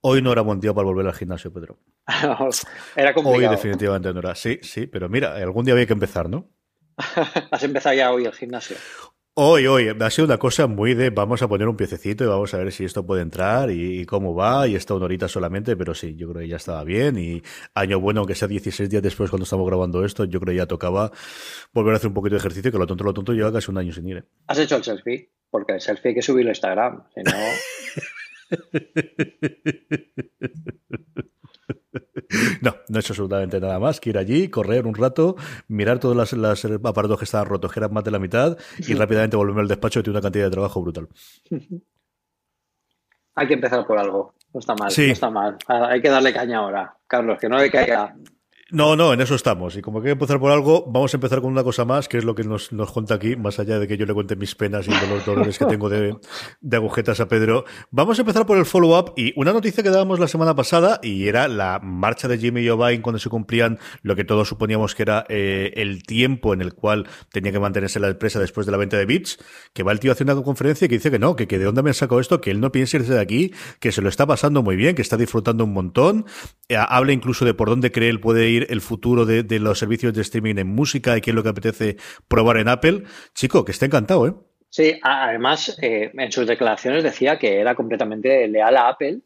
Hoy no era buen día para volver al gimnasio, Pedro. era complicado. Hoy definitivamente no era. Sí, sí, pero mira, algún día había que empezar, ¿no? Has empezado ya hoy el gimnasio. Hoy, hoy, ha sido una cosa muy de vamos a poner un piececito y vamos a ver si esto puede entrar y, cómo va y está una horita solamente, pero sí, yo creo que ya estaba bien y año bueno, aunque sea 16 días después cuando estamos grabando esto, yo creo que ya tocaba volver a hacer un poquito de ejercicio, que lo tonto, lo tonto lleva casi un año sin ir. ¿eh? ¿Has hecho el selfie? Porque el selfie hay que subirlo a Instagram, si no... No, no he hecho absolutamente nada más que ir allí, correr un rato, mirar todos los, aparatos que estaban rotos, que eran más de la mitad, y rápidamente volverme al despacho y tiene una cantidad de trabajo brutal. Hay que empezar por algo. No está mal, no está mal. Hay que darle caña ahora, Carlos, que no le caiga no, no, en eso estamos. Y como hay que empezar por algo, vamos a empezar con una cosa más, que es lo que nos, nos cuenta aquí, más allá de que yo le cuente mis penas y los dolores que tengo de, de agujetas a Pedro. Vamos a empezar por el follow-up y una noticia que dábamos la semana pasada y era la marcha de Jimmy Jovine cuando se cumplían lo que todos suponíamos que era eh, el tiempo en el cual tenía que mantenerse la empresa después de la venta de bits, que va el tío haciendo una conferencia y que dice que no, que, que de dónde me han sacado esto, que él no piensa irse de aquí, que se lo está pasando muy bien, que está disfrutando un montón. Eh, habla incluso de por dónde cree él puede ir el futuro de, los servicios de streaming en música y qué es lo que apetece probar en Apple. Chico, que está encantado, ¿eh? Sí, además eh, en sus declaraciones decía que era completamente leal a Apple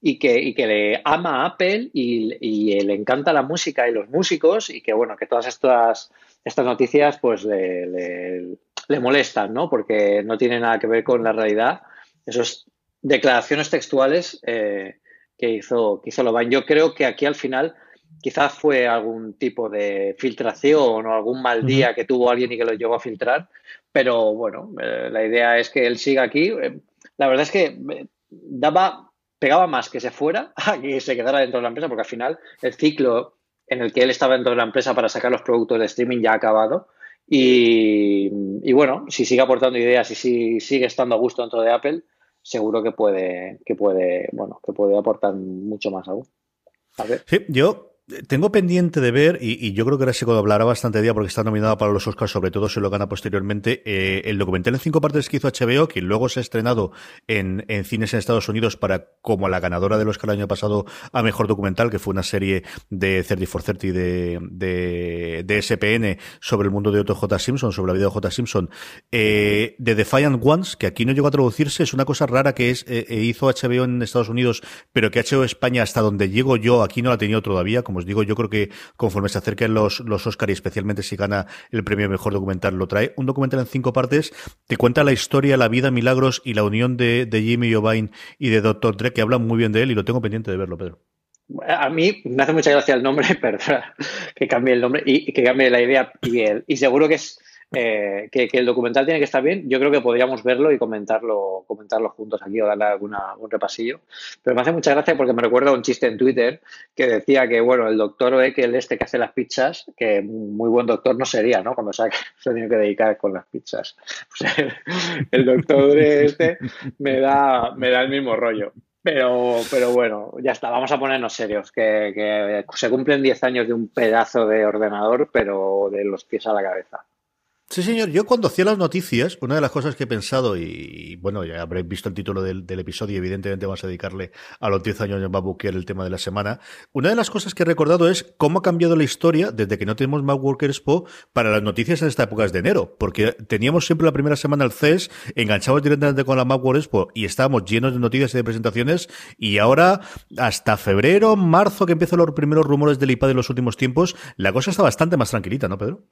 y que, le ama a Apple y, le encanta la música y los músicos y que bueno, que todas estas, estas noticias pues le, molestan, ¿no? Porque no tiene nada que ver con la realidad. Esas declaraciones textuales eh, que hizo, que hizo. Yo creo que aquí al final Quizás fue algún tipo de filtración o algún mal día que tuvo alguien y que lo llegó a filtrar, pero bueno, eh, la idea es que él siga aquí. Eh, la verdad es que eh, daba, pegaba más que se fuera a que se quedara dentro de la empresa, porque al final el ciclo en el que él estaba dentro de la empresa para sacar los productos de streaming ya ha acabado. Y, bueno, si sigue aportando ideas y si sigue estando a gusto dentro de Apple, seguro que puede, que puede, bueno, que puede aportar mucho más aún. Sí, yo tengo pendiente de ver, y, yo creo que ahora se hablará bastante día porque está nominada para los Oscars, sobre todo si lo gana posteriormente, eh, el documental en cinco partes que hizo HBO, que luego se ha estrenado en, cines en Estados Unidos para como la ganadora del Oscar el año pasado a Mejor Documental, que fue una serie de 30 for 30 de, de, de SPN sobre el mundo de Otto J. Simpson, sobre la vida de J. Simpson, eh, de Defiant Ones, que aquí no llegó a traducirse, es una cosa rara que es eh, eh hizo HBO en Estados Unidos, pero que HBO España hasta donde llego yo, aquí no la ha tenido todavía, os digo, yo creo que conforme se acerquen los, los Oscar y especialmente si gana el premio Mejor Documental, lo trae. Un documental en cinco partes, te cuenta la historia, la vida, milagros y la unión de, de Jimmy Jovine y de Dr. Dre, que hablan muy bien de él y lo tengo pendiente de verlo, Pedro. A mí me hace mucha gracia el nombre, pero que cambie el nombre y, que cambie la idea y, el, y seguro que es eh, que, el documental tiene que estar bien. Yo creo que podríamos verlo y comentarlo, comentarlo juntos aquí o darle alguna, un repasillo. Pero me hace mucha gracia porque me recuerda un chiste en Twitter que decía que, bueno, el doctor el este que hace las pizzas, que muy buen doctor no sería, ¿no? Cuando se ha, tenido que dedicar con las pizzas. el doctor este me da, me da el mismo rollo. Pero, pero bueno, ya está, vamos a ponernos serios, que, que se cumplen 10 años de un pedazo de ordenador, pero de los pies a la cabeza. Sí, señor. Yo cuando hacía las noticias, una de las cosas que he pensado, y, bueno, ya habréis visto el título del, episodio, evidentemente vamos a dedicarle a los 10 años de era el tema de la semana. Una de las cosas que he recordado es cómo ha cambiado la historia desde que no tenemos Macworker Expo para las noticias en esta época de enero. Porque teníamos siempre la primera semana el CES, enganchados directamente con la Macworld Expo y estábamos llenos de noticias y de presentaciones. Y ahora, hasta febrero, marzo, que empiezan los primeros rumores del iPad de los últimos tiempos, la cosa está bastante más tranquilita, ¿no, Pedro?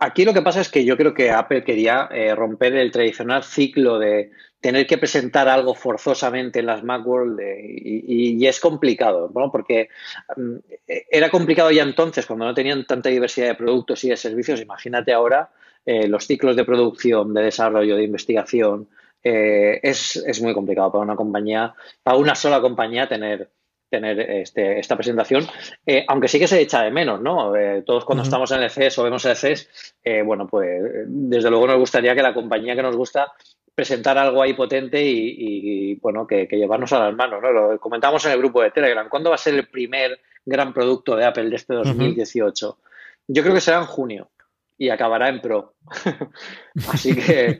Aquí lo que pasa es que yo creo que Apple quería eh, romper el tradicional ciclo de tener que presentar algo forzosamente en las Macworld y, es complicado, ¿no? porque mm, era complicado ya entonces cuando no tenían tanta diversidad de productos y de servicios. Imagínate ahora eh, los ciclos de producción, de desarrollo, de investigación. Eh, es, es muy complicado para una compañía, para una sola compañía tener tener este, esta presentación, eh, aunque sí que se echa de menos, ¿no? Eh, todos cuando estamos en el CES o vemos el CES, eh, bueno, pues desde luego nos gustaría que la compañía que nos gusta presentar algo ahí potente y, bueno, que, llevarnos a las manos, ¿no? Lo comentamos en el grupo de Telegram. ¿Cuándo va a ser el primer gran producto de Apple de este 2018? Yo creo que será en junio. Y acabará en Pro. Así que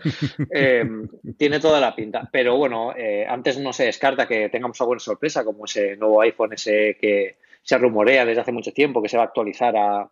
eh, tiene toda la pinta. Pero bueno, eh, antes no se descarta que tengamos alguna sorpresa, como ese nuevo iPhone ese que se rumorea desde hace mucho tiempo, que se va a actualizar a,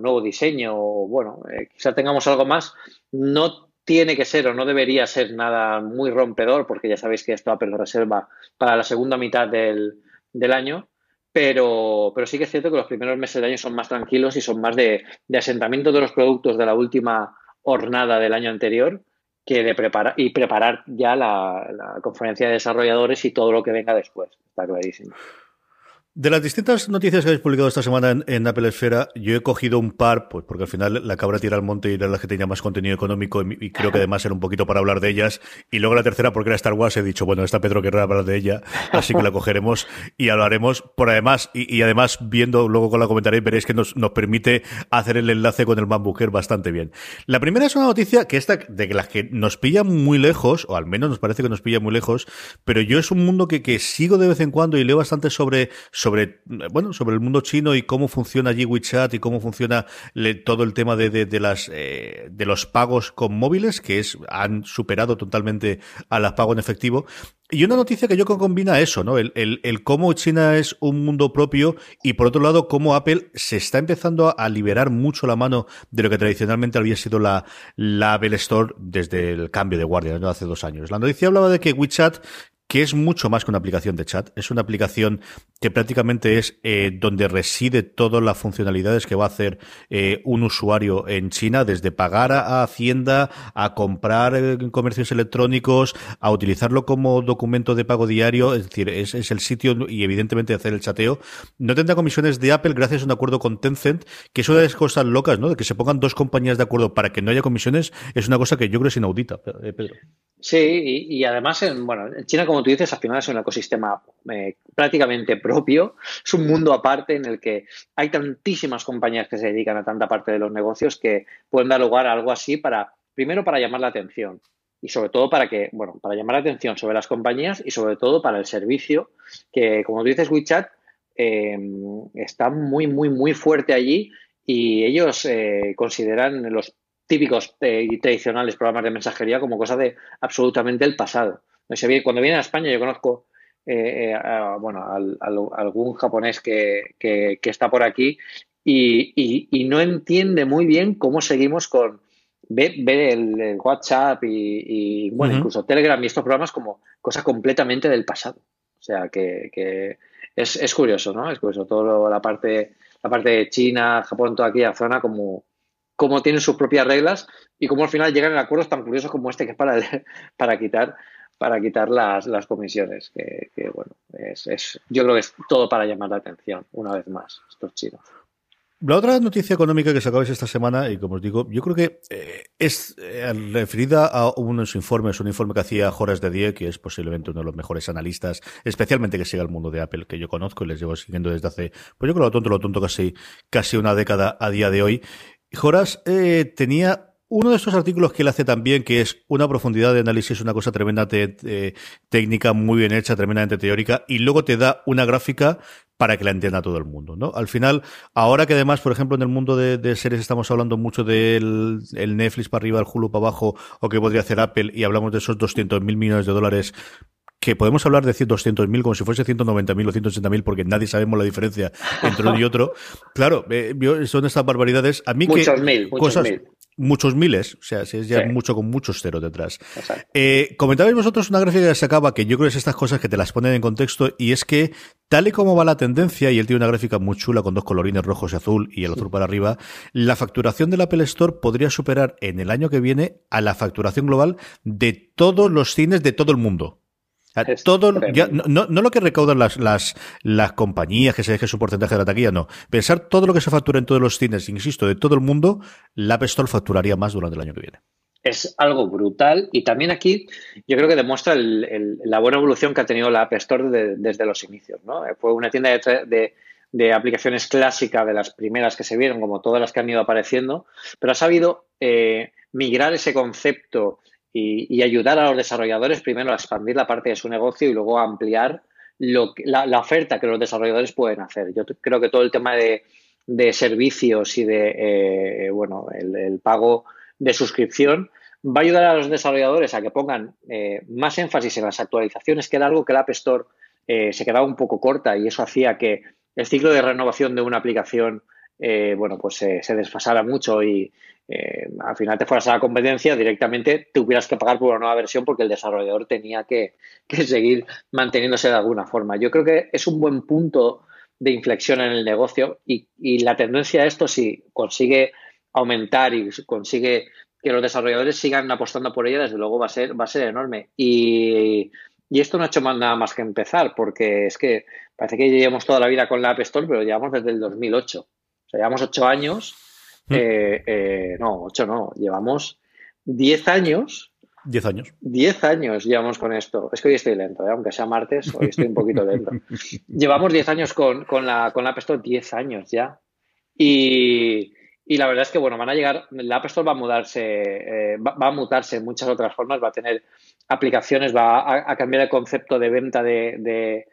nuevo diseño, o bueno, eh, quizá tengamos algo más. No tiene que ser o no debería ser nada muy rompedor, porque ya sabéis que esto Apple reserva para la segunda mitad del, del año, pero, pero sí que es cierto que los primeros meses del año son más tranquilos y son más de, asentamiento de los productos de la última jornada del año anterior que de preparar y preparar ya la, la conferencia de desarrolladores y todo lo que venga después. Está clarísimo. De las distintas noticias que habéis publicado esta semana en, Apple Esfera, yo he cogido un par, pues porque al final la cabra tira al monte y era la que tenía más contenido económico y, creo que además era un poquito para hablar de ellas. Y luego la tercera, porque era Star Wars, he dicho, bueno, está Pedro querrá hablar de ella, así que la cogeremos y hablaremos por además, y, además viendo, luego con la comentaréis, veréis que nos, nos permite hacer el enlace con el MacBooker bastante bien. La primera es una noticia que esta, de las que nos pilla muy lejos, o al menos nos parece que nos pilla muy lejos, pero yo es un mundo que, que sigo de vez en cuando y leo bastante sobre sobre, bueno, sobre el mundo chino y cómo funciona allí WeChat y cómo funciona todo el tema de, de, las, eh, de los pagos con móviles, que es, han superado totalmente a las pagos en efectivo. Y una noticia que yo combina eso, ¿no? El, el, el, cómo China es un mundo propio y por otro lado cómo Apple se está empezando a, liberar mucho la mano de lo que tradicionalmente había sido la, la Apple Store desde el cambio de guardia, ¿no? Hace dos años. La noticia hablaba de que WeChat que es mucho más que una aplicación de chat. Es una aplicación que prácticamente es eh, donde reside todas las funcionalidades que va a hacer eh, un usuario en China, desde pagar a, Hacienda, a comprar eh, comercios electrónicos, a utilizarlo como documento de pago diario. Es decir, es, el sitio y evidentemente hacer el chateo. No tendrá comisiones de Apple gracias a un acuerdo con Tencent, que es una de las cosas locas, ¿no? De que se pongan dos compañías de acuerdo para que no haya comisiones, es una cosa que yo creo es inaudita, Pedro. Sí, y, además, en, bueno, en China, como tú dices, al final es un ecosistema eh, prácticamente propio, es un mundo aparte en el que hay tantísimas compañías que se dedican a tanta parte de los negocios que pueden dar lugar a algo así para, primero, para llamar la atención y sobre todo para que, bueno, para llamar la atención sobre las compañías y sobre todo para el servicio que, como tú dices, WeChat eh, está muy, muy, muy fuerte allí y ellos eh, consideran los típicos eh, y tradicionales programas de mensajería como cosa de absolutamente el pasado. Cuando viene a España yo conozco eh, eh, bueno, algún japonés que, está por aquí y, no entiende muy bien cómo seguimos con ver, el, WhatsApp y, bueno, incluso Telegram y estos programas como cosa completamente del pasado. O sea que, es, es, curioso, ¿no? Es curioso toda la parte, la parte de China, Japón, toda aquella zona como cómo tienen sus propias reglas y cómo al final llegan a acuerdos tan curiosos como este que es para, para quitar para quitar las, las comisiones, que, bueno, es, yo creo que es todo para llamar la atención, una vez más, estos chinos. La otra noticia económica que sacabais esta semana, y como os digo, yo creo que eh, es eh, referida a unos informes, un informe que hacía Horace de Die, que es posiblemente uno de los mejores analistas, especialmente que siga el mundo de Apple, que yo conozco y les llevo siguiendo desde hace, pues yo creo lo tonto, lo tonto casi, casi una década a día de hoy. Joras eh, tenía uno de estos artículos que él hace también, que es una profundidad de análisis, una cosa tremendamente eh, técnica, muy bien hecha, tremendamente teórica, y luego te da una gráfica para que la entienda todo el mundo, ¿no? Al final, ahora que además, por ejemplo, en el mundo de, series estamos hablando mucho del el Netflix para arriba, el Hulu para abajo, o que podría hacer Apple, y hablamos de esos 200 mil millones de dólares que podemos hablar de 200.000 como si fuese 190.000 o 180.000 porque nadie sabemos la diferencia entre uno y otro. Claro, eh, son estas barbaridades. A mí muchos mil, muchos cosas, mil. Muchos miles, o sea, si es ya mucho con muchos ceros detrás. Eh, comentabais vosotros una gráfica que se acaba, que yo creo que es estas cosas que te las ponen en contexto, y es que, tal y como va la tendencia, y él tiene una gráfica muy chula con dos colorines rojos y azul, y el azul para arriba, la facturación del Apple Store podría superar en el año que viene a la facturación global de todos los cines de todo el mundo todo, no, no, lo que recaudan las, las, las compañías que se deje su porcentaje de la taquilla, no. Pensar todo lo que se factura en todos los cines, insisto, de todo el mundo, la App Store facturaría más durante el año que viene. Es algo brutal y también aquí yo creo que demuestra la buena evolución que ha tenido la App Store desde los inicios. ¿no? Fue una tienda de, de, aplicaciones clásica de las primeras que se vieron, como todas las que han ido apareciendo, pero ha sabido eh, migrar ese concepto y, ayudar a los desarrolladores primero a expandir la parte de su negocio y luego a ampliar lo la, oferta que los desarrolladores pueden hacer. Yo creo que todo el tema de, de servicios y de, bueno, el, pago de suscripción, va a ayudar a los desarrolladores a que pongan más énfasis en las actualizaciones, que era algo que la App Store se quedaba un poco corta y eso hacía que el ciclo de renovación de una aplicación eh, bueno, pues se desfasara mucho y eh, al final te fueras a la competencia, directamente tuvieras que pagar por una nueva versión porque el desarrollador tenía que, seguir manteniéndose de alguna forma. Yo creo que es un buen punto de inflexión en el negocio y, la tendencia a esto, si consigue aumentar y consigue que los desarrolladores sigan apostando por ella, desde luego va a ser, va a ser enorme. Y, y esto no ha hecho nada más que empezar, porque es que parece que llevamos toda la vida con la App Store, pero llevamos desde el 2008 llevamos ocho años, mm. eh, eh, no, ocho no, llevamos diez años. Diez años. Diez años llevamos con esto. Es que hoy estoy lento, ¿eh? aunque sea martes, hoy estoy un poquito lento. llevamos diez años con, la, con la App Store, diez años ya. Y, la verdad es que, bueno, van a llegar, la App Store va a mudarse, va, a mutarse en muchas otras formas, va a tener aplicaciones, va a, cambiar el concepto de venta de, de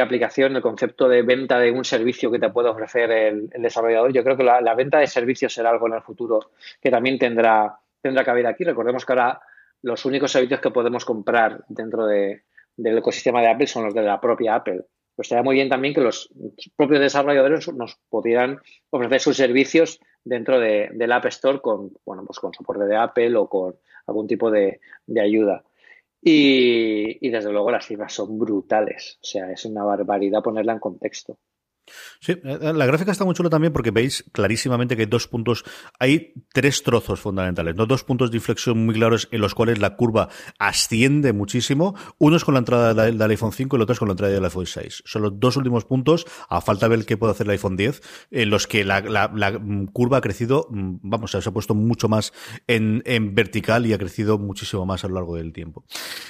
aplicación, el concepto de venta de un servicio que te puede ofrecer el, desarrollador. Yo creo que la, venta de servicios será algo en el futuro que también tendrá, tendrá cabida aquí. Recordemos que ahora los únicos servicios que podemos comprar dentro del ecosistema de Apple son los de la propia Apple. Pues estaría muy bien también que los propios desarrolladores nos pudieran ofrecer sus servicios dentro de, del App Store con, bueno, pues con soporte de Apple o con algún tipo de ayuda. Y, desde luego las cifras son brutales. O sea, es una barbaridad ponerla en contexto. Sí, eh, la gráfica está muy chula también porque veis clarísimamente que hay dos puntos, hay tres trozos fundamentales, ¿no? Dos puntos de inflexión muy claros en los cuales la curva asciende muchísimo. Uno es con la entrada del, iPhone 5 y el otro es con la entrada del iPhone 6. Son los dos últimos puntos, a falta de ver qué puede hacer el iPhone 10, en los que la, curva ha crecido, mm, vamos, se ha puesto mucho más en, vertical y ha crecido muchísimo más a lo largo del tiempo.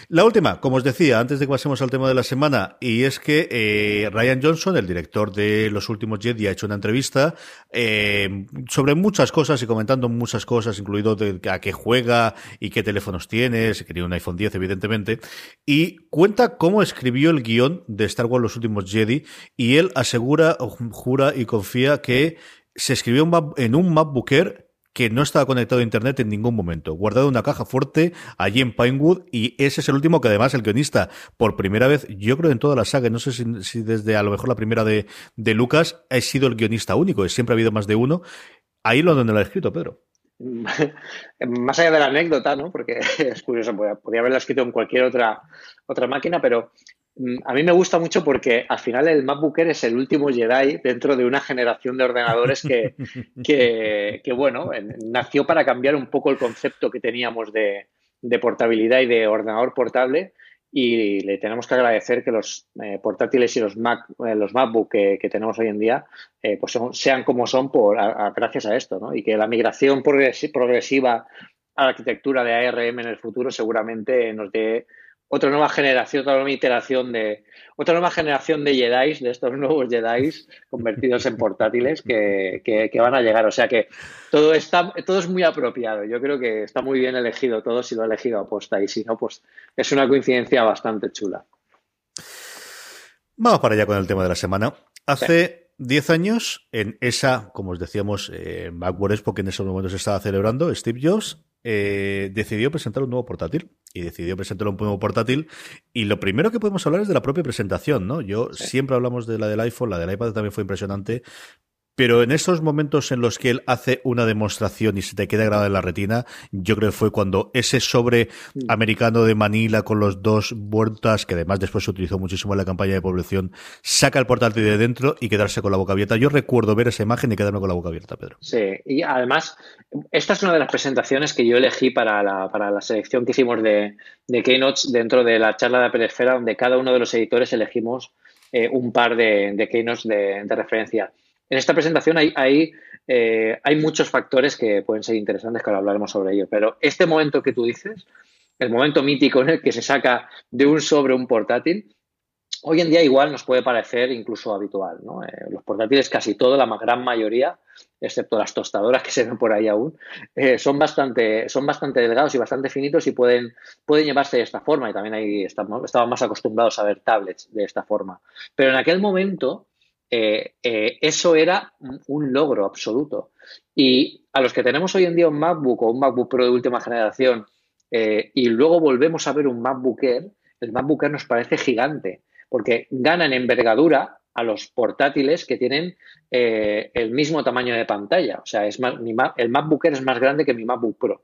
La última, como os decía, antes de que pasemos al tema de la semana, y es que eh, Ryan Johnson, el director de los últimos Jedi ha hecho una entrevista eh, sobre muchas cosas y comentando muchas cosas, incluido a qué juega y qué teléfonos tiene, si quería un iPhone 10 evidentemente, y cuenta cómo escribió el guion de Star Wars Los últimos Jedi y él asegura, jura y confía que se escribió en un MacBook que no estaba conectado a Internet en ningún momento, guardado en una caja fuerte allí en Pinewood, y ese es el último que además el guionista, por primera vez, yo creo en toda la saga, no sé si, desde a lo mejor la primera de, de, Lucas, ha sido el guionista único, siempre ha habido más de uno. Ahí lo donde lo ha escrito, Pedro. Más allá de la anécdota, ¿no? Porque es curioso, podría haberla escrito en cualquier otra, otra máquina, pero a mí me gusta mucho porque al final el MacBook Air es el último Jedi dentro de una generación de ordenadores que, que, bueno, nació para cambiar un poco el concepto que teníamos de, portabilidad y de ordenador portable y le tenemos que agradecer que los eh, portátiles y los Mac, eh, los MacBook que, tenemos hoy en día eh, pues sean como son por, gracias a esto, ¿no? Y que la migración progresiva a la arquitectura de ARM en el futuro seguramente nos dé otra nueva generación, otra nueva iteración de, otra nueva generación de Jedi, de estos nuevos Jedi convertidos en portátiles que, que, van a llegar. O sea que todo está, todo es muy apropiado. Yo creo que está muy bien elegido todo si lo ha elegido aposta y si no, pues es una coincidencia bastante chula. Vamos para allá con el tema de la semana. Hace 10 años, en esa, como os decíamos, eh, Backward Expo que en esos momentos se estaba celebrando, Steve Jobs eh, decidió presentar un nuevo portátil y decidió presentar un nuevo portátil y lo primero que podemos hablar es de la propia presentación, ¿no? Yo siempre hablamos de la del iPhone, la del iPad también fue impresionante, pero en esos momentos en los que él hace una demostración y se te queda grabada en la retina, yo creo que fue cuando ese sobre americano de Manila con los dos vueltas, que además después se utilizó muchísimo en la campaña de población, saca el portátil de dentro y quedarse con la boca abierta. Yo recuerdo ver esa imagen y quedarme con la boca abierta, Pedro. Sí, y además, esta es una de las presentaciones que yo elegí para la, para la selección que hicimos de, de Keynotes dentro de la charla de Apple Esfera, donde cada uno de los editores elegimos eh, un par de, de Keynotes de, de referencia. En esta presentación hay, hay, eh, hay muchos factores que pueden ser interesantes, que ahora hablaremos sobre ello, pero este momento que tú dices, el momento mítico en el que se saca de un sobre un portátil, hoy en día igual nos puede parecer incluso habitual. Eh, los portátiles, casi todo, la gran mayoría, excepto las tostadoras que se ven por ahí aún, eh, son, bastante, son bastante delgados y bastante finitos y pueden, pueden llevarse de esta forma. Y también ahí estamos, estaban más acostumbrados a ver tablets de esta forma. Pero en aquel momento eh, eh, eso era un logro absoluto. Y a los que tenemos hoy en día un MacBook o un MacBook Pro de última generación y luego volvemos a ver un MacBook Air, el MacBook Air nos parece gigante, porque ganan envergadura a los portátiles que tienen el mismo tamaño de pantalla. O sea, es el MacBook Air es más grande que mi MacBook Pro.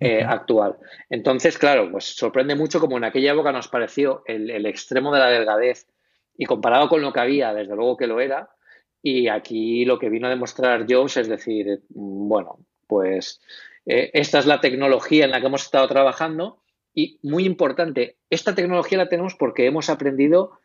Eh, actual. Entonces, claro, pues sorprende mucho como en aquella época nos pareció el, extremo de la delgadez y comparado con lo que había, desde luego que lo era. Y aquí lo que vino a demostrar Jobs es decir, mm, bueno, pues eh, esta es la tecnología en la que hemos estado trabajando y muy importante, esta tecnología la tenemos porque hemos aprendido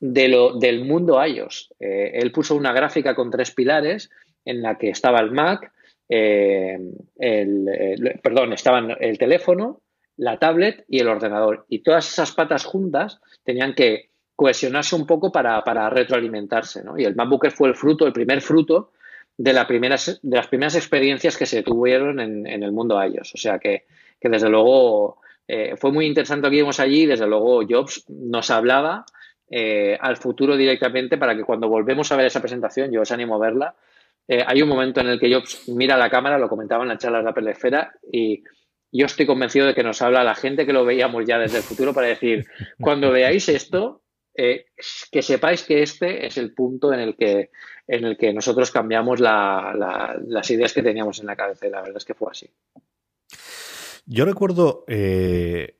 de lo, del mundo iOS. Eh, él puso una gráfica con tres pilares en la que estaba el Mac, eh, el, perdón, estaban el teléfono, la tablet y el ordenador. Y todas esas patas juntas tenían que cohesionarse un poco para, retroalimentarse. Y el MacBook fue el fruto, el primer fruto de, la de las primeras experiencias que se tuvieron en, el mundo iOS. O sea que, desde luego eh, fue muy interesante que íbamos allí. Desde luego Jobs nos hablaba eh, al futuro directamente para que cuando volvemos a ver esa presentación, yo os animo a verla, eh, hay un momento en el que yo mira la cámara, lo comentaba en la charla de la pelesfera, y yo estoy convencido de que nos habla la gente que lo veíamos ya desde el futuro para decir, cuando veáis esto, eh, que sepáis que este es el punto en el que, en el que nosotros cambiamos las ideas que teníamos en la cabeza. Y la verdad es que fue así. Yo recuerdo eh,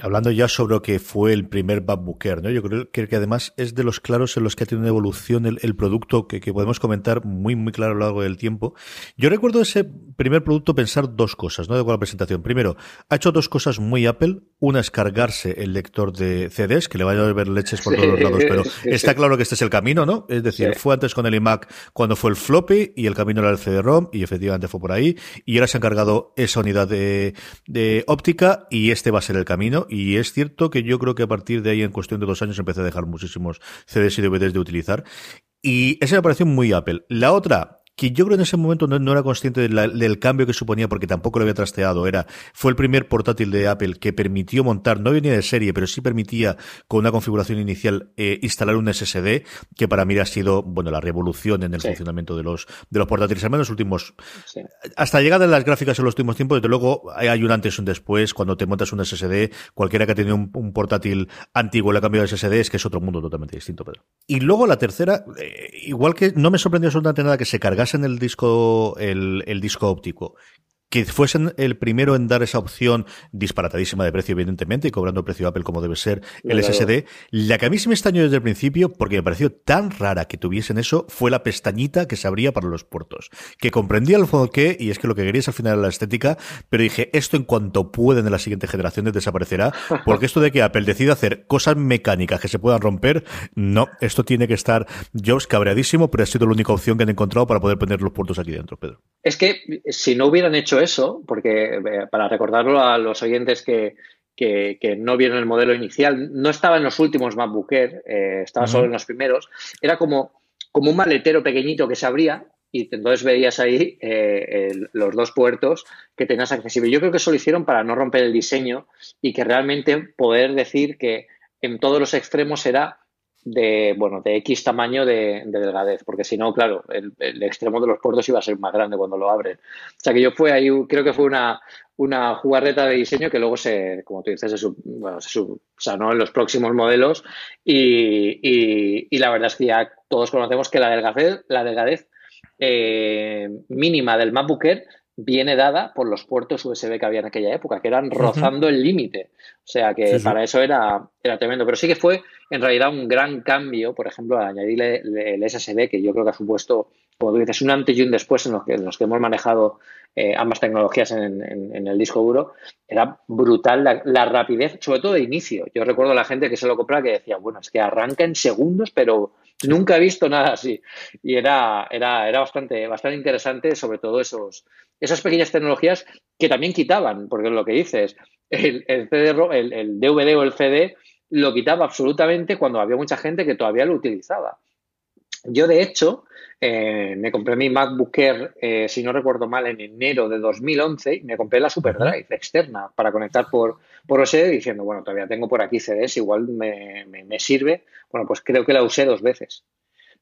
hablando ya sobre lo que fue el primer MacBooker, ¿no? Yo creo que, además es de los claros en los que ha tenido una evolución el, producto que, podemos comentar muy, muy claro a lo largo del tiempo. Yo recuerdo ese primer producto pensar dos cosas, ¿no? De la presentación. Primero, ha hecho dos cosas muy Apple. Una es cargarse el lector de CDs, que le vaya a ver leches por todos los lados, pero está claro que este es el camino, ¿no? Es decir, fue antes con el iMac cuando fue el floppy y el camino era el CD-ROM y efectivamente fue por ahí. Y ahora se han cargado esa unidad de, de óptica y este va a ser el camino y es cierto que yo creo que a partir de ahí, en cuestión de dos años, empecé a dejar muchísimos CDs y DVDs de utilizar. Y esa me pareció muy Apple. La otra, que yo creo en ese momento no, era consciente del cambio que suponía porque tampoco lo había trasteado. Era, fue el primer portátil de Apple que permitió montar, no venía de serie, pero sí permitía con una configuración inicial eh, instalar un SSD, que para mí ha sido, bueno, la revolución en el funcionamiento de los, de los portátiles, al menos los últimos, hasta llegada de las gráficas en los últimos tiempos, desde luego hay un antes y un después, cuando te montas un SSD, cualquiera que ha tenido un, portátil antiguo le ha cambiado de SSD, es que es otro mundo totalmente distinto, Pedro. Y luego la tercera, eh, igual que no me sorprendió absolutamente nada que se cargara en el disco, el, el disco óptico que fuesen el primero en dar esa opción disparatadísima de precio, evidentemente, y cobrando el precio Apple como debe ser el SSD. La que a mí se me extrañó desde el principio, porque me pareció tan rara que tuviesen eso, fue la pestañita que se abría para los puertos. Que comprendía el fondo que, y es que lo que querías al final la estética, pero dije, esto en cuanto pueden en las siguientes generaciones desaparecerá, porque esto de que Apple decida hacer cosas mecánicas que se puedan romper, no, esto tiene que estar Jobs cabreadísimo, pero ha sido la única opción que han encontrado para poder poner los puertos aquí dentro, Pedro. Es que si no hubieran hecho eso, porque eh, para recordarlo a los oyentes que, no vieron el modelo inicial, no estaba en los últimos MacBook Air, eh, estaba solo en los primeros, era como, como un maletero pequeñito que se abría y entonces veías ahí eh, los dos puertos que tenías accesible. Yo creo que eso lo hicieron para no romper el diseño y que realmente poder decir que en todos los extremos era de, bueno, de X tamaño de, delgadez, porque si no, claro, el, extremo de los puertos iba a ser más grande cuando lo abren. O sea que yo fue ahí, creo que fue una, una jugarreta de diseño que luego se, como tú dices, se, bueno, se subsanó en los próximos modelos y, y, la verdad es que ya todos conocemos que la delgadez, la delgadez eh, mínima del MacBook Air viene dada por los puertos USB que había en aquella época, que eran rozando el límite. O sea que para eso era, era tremendo. Pero sí que fue en realidad un gran cambio, por ejemplo, al añadirle el SSD, que yo creo que ha supuesto, como tú dices, un antes y un después en los que, en los que hemos manejado eh, ambas tecnologías en, el disco duro. Era brutal la, rapidez, sobre todo de inicio. Yo recuerdo a la gente que se lo compraba que decía, bueno, es que arranca en segundos, pero nunca he visto nada así. Y era, era, era bastante, bastante interesante, sobre todo esos esas pequeñas tecnologías que también quitaban, porque lo que dices, el, el, el, DVD o el CD lo quitaba absolutamente cuando había mucha gente que todavía lo utilizaba. Yo, de hecho, eh, me compré mi MacBook Air, eh, si no recuerdo mal, en enero de 2011 y me compré la SuperDrive externa para conectar por, por USB diciendo, bueno, todavía tengo por aquí CDs, igual me, me, me, sirve. Bueno, pues creo que la usé dos veces.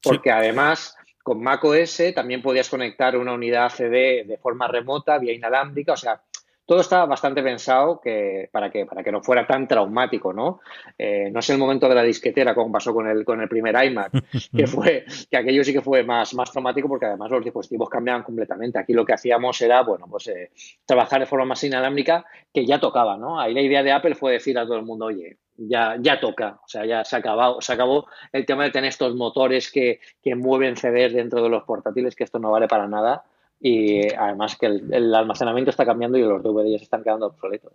porque además con macOS también podías conectar una unidad CD de forma remota, vía inalámbrica, o sea, todo estaba bastante pensado que, para, que, para que no fuera tan traumático, ¿no? Eh, no es el momento de la disquetera como pasó con el, con el primer iMac, que fue, que aquello sí que fue más, más traumático porque además los dispositivos cambiaban completamente. Aquí lo que hacíamos era, bueno, pues eh, trabajar de forma más inalámbrica que ya tocaba, ¿no? Ahí la idea de Apple fue decir a todo el mundo, oye, ya, ya toca, o sea, ya se, acabado, se acabó el tema de tener estos motores que, que mueven CDs dentro de los portátiles, que esto no vale para nada y además que el, almacenamiento está cambiando y los DVDs están quedando obsoletos.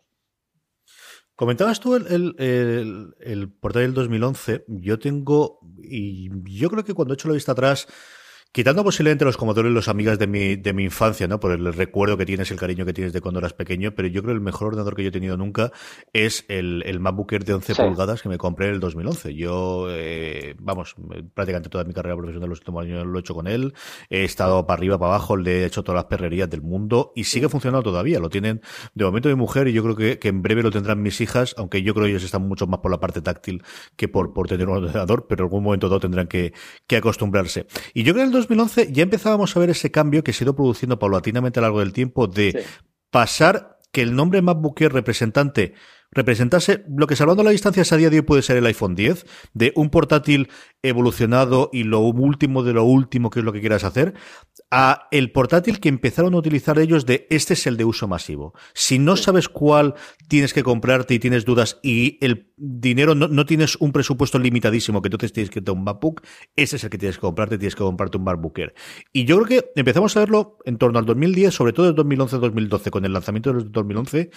Comentabas tú el, el, el, portátil 2011. Yo tengo, y yo creo que cuando he hecho la vista atrás, Quitando posiblemente los Commodore y los amigas de mi, de mi infancia, ¿no? Por el recuerdo que tienes, el cariño que tienes de cuando eras pequeño, pero yo creo que el mejor ordenador que yo he tenido nunca es el, el MacBook Air de 11 pulgadas que me compré en el 2011. Yo, eh, vamos, prácticamente toda mi carrera profesional los últimos años lo he hecho con él. He estado para arriba, para abajo, le he hecho todas las perrerías del mundo y sigue funcionando todavía. Lo tienen de momento mi mujer y yo creo que, que en breve lo tendrán mis hijas, aunque yo creo que ellos están mucho más por la parte táctil que por, por tener un ordenador, pero en algún momento dado tendrán que, que acostumbrarse. Y yo creo que el 2011 ya empezábamos a ver ese cambio que se ha ido produciendo paulatinamente a lo largo del tiempo de pasar que el nombre MacBook Air representante representase lo que salvando las distancias a día de hoy puede ser el iPhone 10, de un portátil evolucionado y lo último de lo último que es lo que quieras hacer, a el portátil que empezaron a utilizar ellos de este es el de uso masivo. Si no sabes cuál tienes que comprarte y tienes dudas y el dinero no, tienes un presupuesto limitadísimo que entonces tienes que tener un MacBook, ese es el que tienes que comprarte, tienes que comprarte un MacBook Air. Y yo creo que empezamos a verlo en torno al 2010, sobre todo en 2011-2012, con el lanzamiento del 2011,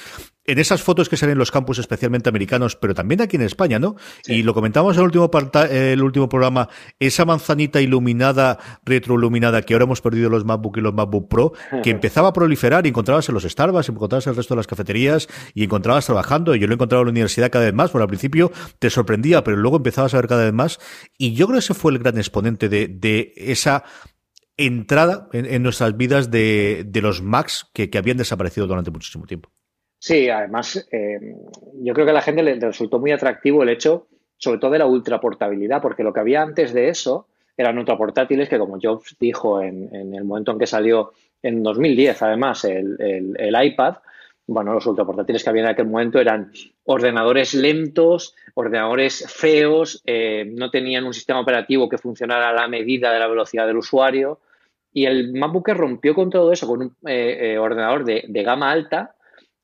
en esas fotos que salen en los campus especialmente americanos, pero también aquí en España, ¿no? Y lo comentamos en el último, el último programa, esa manzanita iluminada, retroiluminada, que ahora hemos perdido los MacBook y los MacBook Pro, que empezaba a proliferar y encontrabas en los Starbucks, encontrabas en el resto de las cafeterías y encontrabas trabajando. Y yo lo he encontrado en la universidad cada vez más, porque al principio te sorprendía, pero luego empezabas a ver cada vez más. Y yo creo que ese fue el gran exponente de, de esa entrada en, nuestras vidas de, de los Macs que, que habían desaparecido durante muchísimo tiempo. Sí, además, eh, yo creo que a la gente le, resultó muy atractivo el hecho, sobre todo de la ultraportabilidad, porque lo que había antes de eso eran ultraportátiles que, como Jobs dijo en, el momento en que salió en 2010, además, el, el, iPad, bueno, los ultraportátiles que había en aquel momento eran ordenadores lentos, ordenadores feos, eh, no tenían un sistema operativo que funcionara a la medida de la velocidad del usuario. Y el MacBook rompió con todo eso, con un eh, ordenador de, de, gama alta,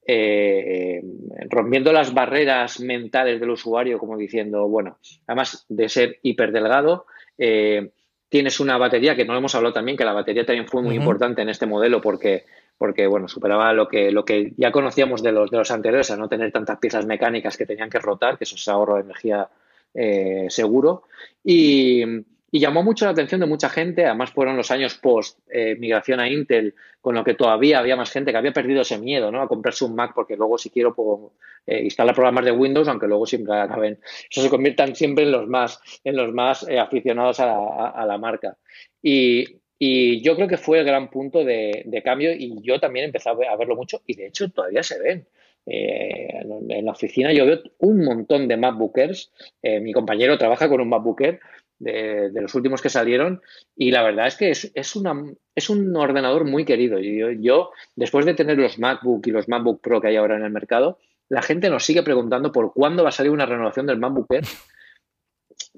eh, rompiendo las barreras mentales del usuario, como diciendo, bueno, además de ser hiperdelgado, eh, tienes una batería que no hemos hablado también, que la batería también fue muy importante en este modelo porque, porque bueno, superaba lo que, lo que ya conocíamos de los, de los anteriores, a no tener tantas piezas mecánicas que tenían que rotar, que eso es ahorro de energía eh, seguro. Y, y llamó mucho la atención de mucha gente, además fueron los años post eh, migración a Intel, con lo que todavía había más gente que había perdido ese miedo, ¿no? A comprarse un Mac, porque luego si quiero puedo eh, instalar programas de Windows, aunque luego siempre acaben, eso se conviertan siempre en los más, en los más eh, aficionados a la, marca. Y, yo creo que fue el gran punto de, cambio y yo también empecé a verlo mucho y de hecho todavía se ven. en la oficina yo veo un montón de MacBookers. mi compañero trabaja con un MacBooker de, los últimos que salieron y la verdad es que es, es, una, es un ordenador muy querido. Yo, yo, después de tener los MacBook y los MacBook Pro que hay ahora en el mercado, la gente nos sigue preguntando por cuándo va a salir una renovación del MacBook Air,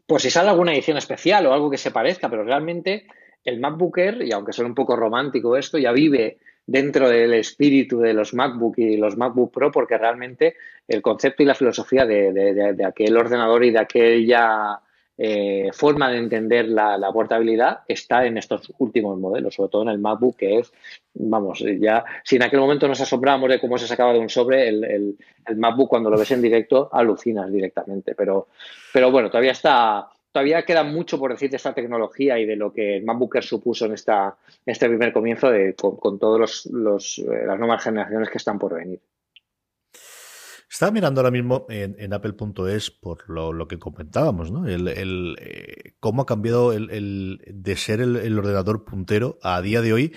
por si sale alguna edición especial o algo que se parezca, pero realmente el MacBook Air, y aunque suene un poco romántico esto, ya vive dentro del espíritu de los MacBook y los MacBook Pro, porque realmente el concepto y la filosofía de, de aquel ordenador y de aquella eh, forma de entender la, portabilidad está en estos últimos modelos, sobre todo en el MacBook, que es, vamos, ya si en aquel momento nos asombramos de cómo se sacaba de un sobre, el, MacBook cuando lo ves en directo alucinas directamente. Pero, pero bueno, todavía está, todavía queda mucho por decir de esta tecnología y de lo que el MacBook supuso en, esta, este primer comienzo de, con, con todas los, eh, las nuevas generaciones que están por venir. Estaba mirando ahora mismo en, Apple.es por lo, que comentábamos, ¿no? El, eh, cómo ha cambiado el, de ser el, ordenador puntero a día de hoy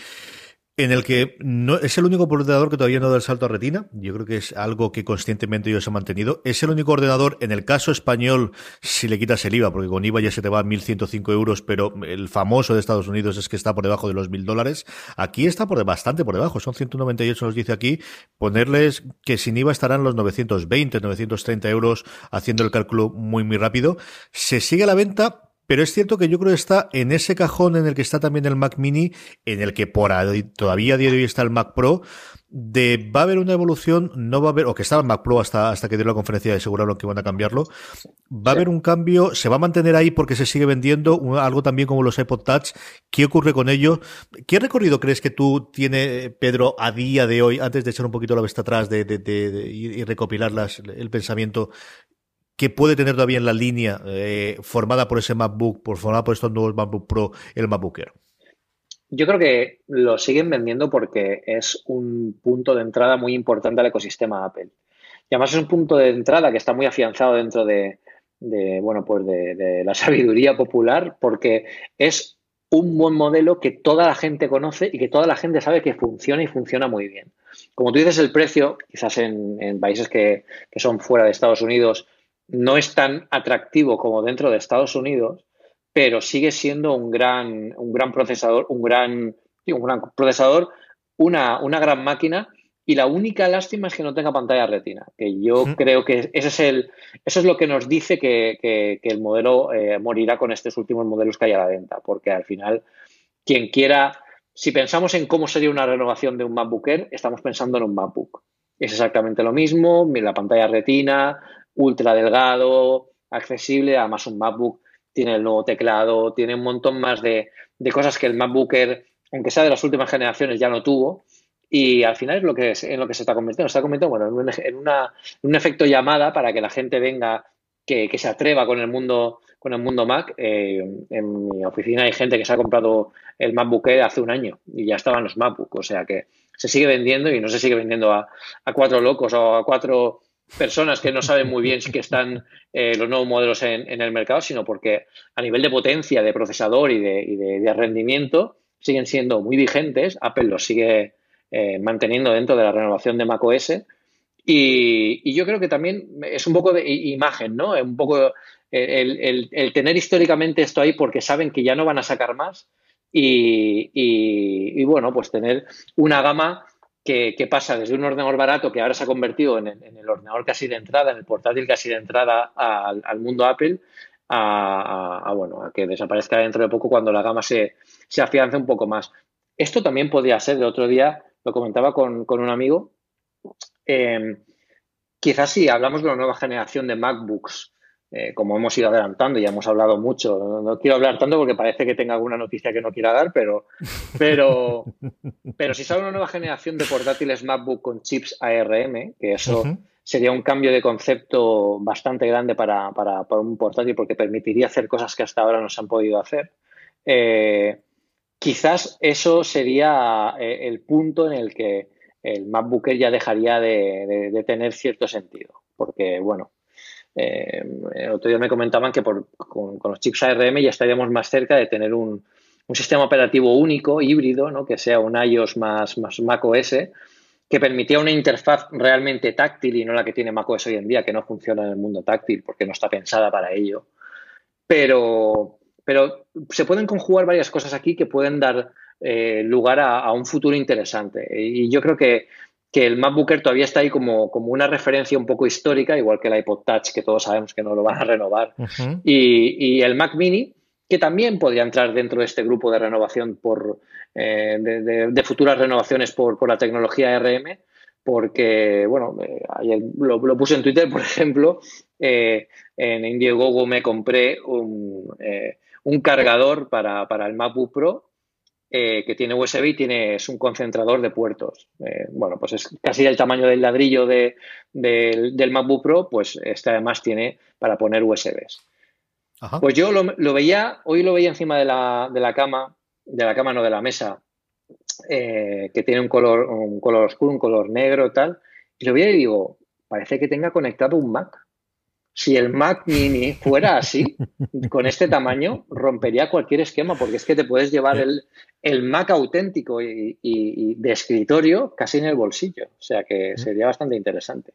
en el que no es el único ordenador que todavía no da el salto a retina. Yo creo que es algo que conscientemente ellos han mantenido. Es el único ordenador, en el caso español, si le quitas el IVA, porque con IVA ya se te va a 1.105 euros, pero el famoso de Estados Unidos es que está por debajo de los 1.000 dólares. Aquí está por bastante por debajo, son 198, nos dice aquí. Ponerles que sin IVA estarán los 920, 930 euros, haciendo el cálculo muy, muy rápido. Se sigue la venta, pero es cierto que yo creo que está en ese cajón en el que está también el Mac Mini, en el que por todavía a día de hoy está el Mac Pro, de va a haber una evolución, no va a haber, o que estaba el Mac Pro hasta, hasta que dio la conferencia de aseguraron que van a cambiarlo, va a haber un cambio, se va a mantener ahí porque se sigue vendiendo, algo también como los iPod Touch, ¿qué ocurre con ello? ¿Qué recorrido crees que tú tiene, Pedro, a día de hoy, antes de echar un poquito la vista atrás de, y recopilar el pensamiento, que puede tener todavía en la línea eh, formada por ese MacBook, por formada por estos nuevos MacBook Pro, el MacBook Air? Yo creo que lo siguen vendiendo porque es un punto de entrada muy importante al ecosistema Apple. Y además es un punto de entrada que está muy afianzado dentro de, bueno, pues de, la sabiduría popular, porque es un buen modelo que toda la gente conoce y que toda la gente sabe que funciona y funciona muy bien. Como tú dices, el precio, quizás en, países que, que, son fuera de Estados Unidos, no es tan atractivo como dentro de Estados Unidos, pero sigue siendo un gran, un gran procesador, un gran, un gran procesador, una, una, gran máquina. Y la única lástima es que no tenga pantalla retina, que yo creo que ese es el, eso es lo que nos dice que, el modelo eh, morirá con estos últimos modelos que hay a la venta, porque al final, quien quiera, si pensamos en cómo sería una renovación de un MacBook Air, estamos pensando en un MacBook. Es exactamente lo mismo, la pantalla retina, ultra delgado, accesible, además un MacBook tiene el nuevo teclado, tiene un montón más de, cosas que el MacBook Air, aunque sea de las últimas generaciones, ya no tuvo. Y al final es lo que es, en lo que se está convirtiendo. Se está convirtiendo bueno, en, un, un efecto llamada para que la gente venga, que, se atreva con el mundo, con el mundo Mac. Eh, en mi oficina hay gente que se ha comprado el MacBook Air hace un año y ya estaban los MacBook. O sea que se sigue vendiendo y no se sigue vendiendo a, a cuatro locos o a cuatro personas que no saben muy bien si que están eh, los nuevos modelos en, el mercado, sino porque a nivel de potencia, de procesador y de, rendimiento siguen siendo muy vigentes. Apple los sigue eh, manteniendo dentro de la renovación de macOS. Y, y yo creo que también es un poco de imagen, ¿no? Un poco el, tener históricamente esto ahí porque saben que ya no van a sacar más. Y, y bueno, pues tener una gama que, pasa desde un ordenador barato que ahora se ha convertido en el, ordenador casi de entrada, en el portátil casi de entrada al, mundo Apple, a, bueno, a que desaparezca dentro de poco cuando la gama se, se afiance un poco más. Esto también podría ser, el otro día lo comentaba con, un amigo, eh, quizás si hablamos de una nueva generación de MacBooks eh, como hemos ido adelantando, y hemos hablado mucho, no, quiero hablar tanto porque parece que tenga alguna noticia que no quiera dar, pero, pero, pero si sale una nueva generación de portátiles MacBook con chips ARM, que eso sería un cambio de concepto bastante grande para, un portátil porque permitiría hacer cosas que hasta ahora no se han podido hacer. Eh, quizás eso sería eh, el punto en el que el MacBook ya dejaría de tener cierto sentido, porque bueno, eh, otro día me comentaban que con, los chips ARM ya estaríamos más cerca de tener un, sistema operativo único, híbrido, ¿no? que sea un iOS más, más macOS, que permitía una interfaz realmente táctil y no la que tiene macOS hoy en día, que no funciona en el mundo táctil porque no está pensada para ello. Pero, pero se pueden conjugar varias cosas aquí que pueden dar eh, lugar a, un futuro interesante. Y yo creo que que el MacBook Air todavía está ahí como, como una referencia un poco histórica, igual que el iPod Touch, que todos sabemos que no lo van a renovar, y, el Mac Mini, que también podría entrar dentro de este grupo de renovación por, eh, de, futuras renovaciones por, la tecnología RM, porque, bueno, eh, ayer lo, puse en Twitter, por ejemplo, eh, en Indiegogo me compré un, un cargador para, para el MacBook Pro eh, que tiene USB y tiene, es un concentrador de puertos. Eh, bueno, pues es casi el tamaño del ladrillo de, del MacBook Pro, pues este además tiene para poner USBs. Pues yo lo, veía, hoy lo veía encima de la, de la, cama, de la cama, no de la mesa, eh, que tiene un color, un color oscuro, un color negro y tal, y lo veía y digo, parece que tenga conectado un Mac. Si el Mac Mini fuera así, con este tamaño, rompería cualquier esquema, porque es que te puedes llevar el, el Mac auténtico y, de escritorio casi en el bolsillo. O sea que sería bastante interesante.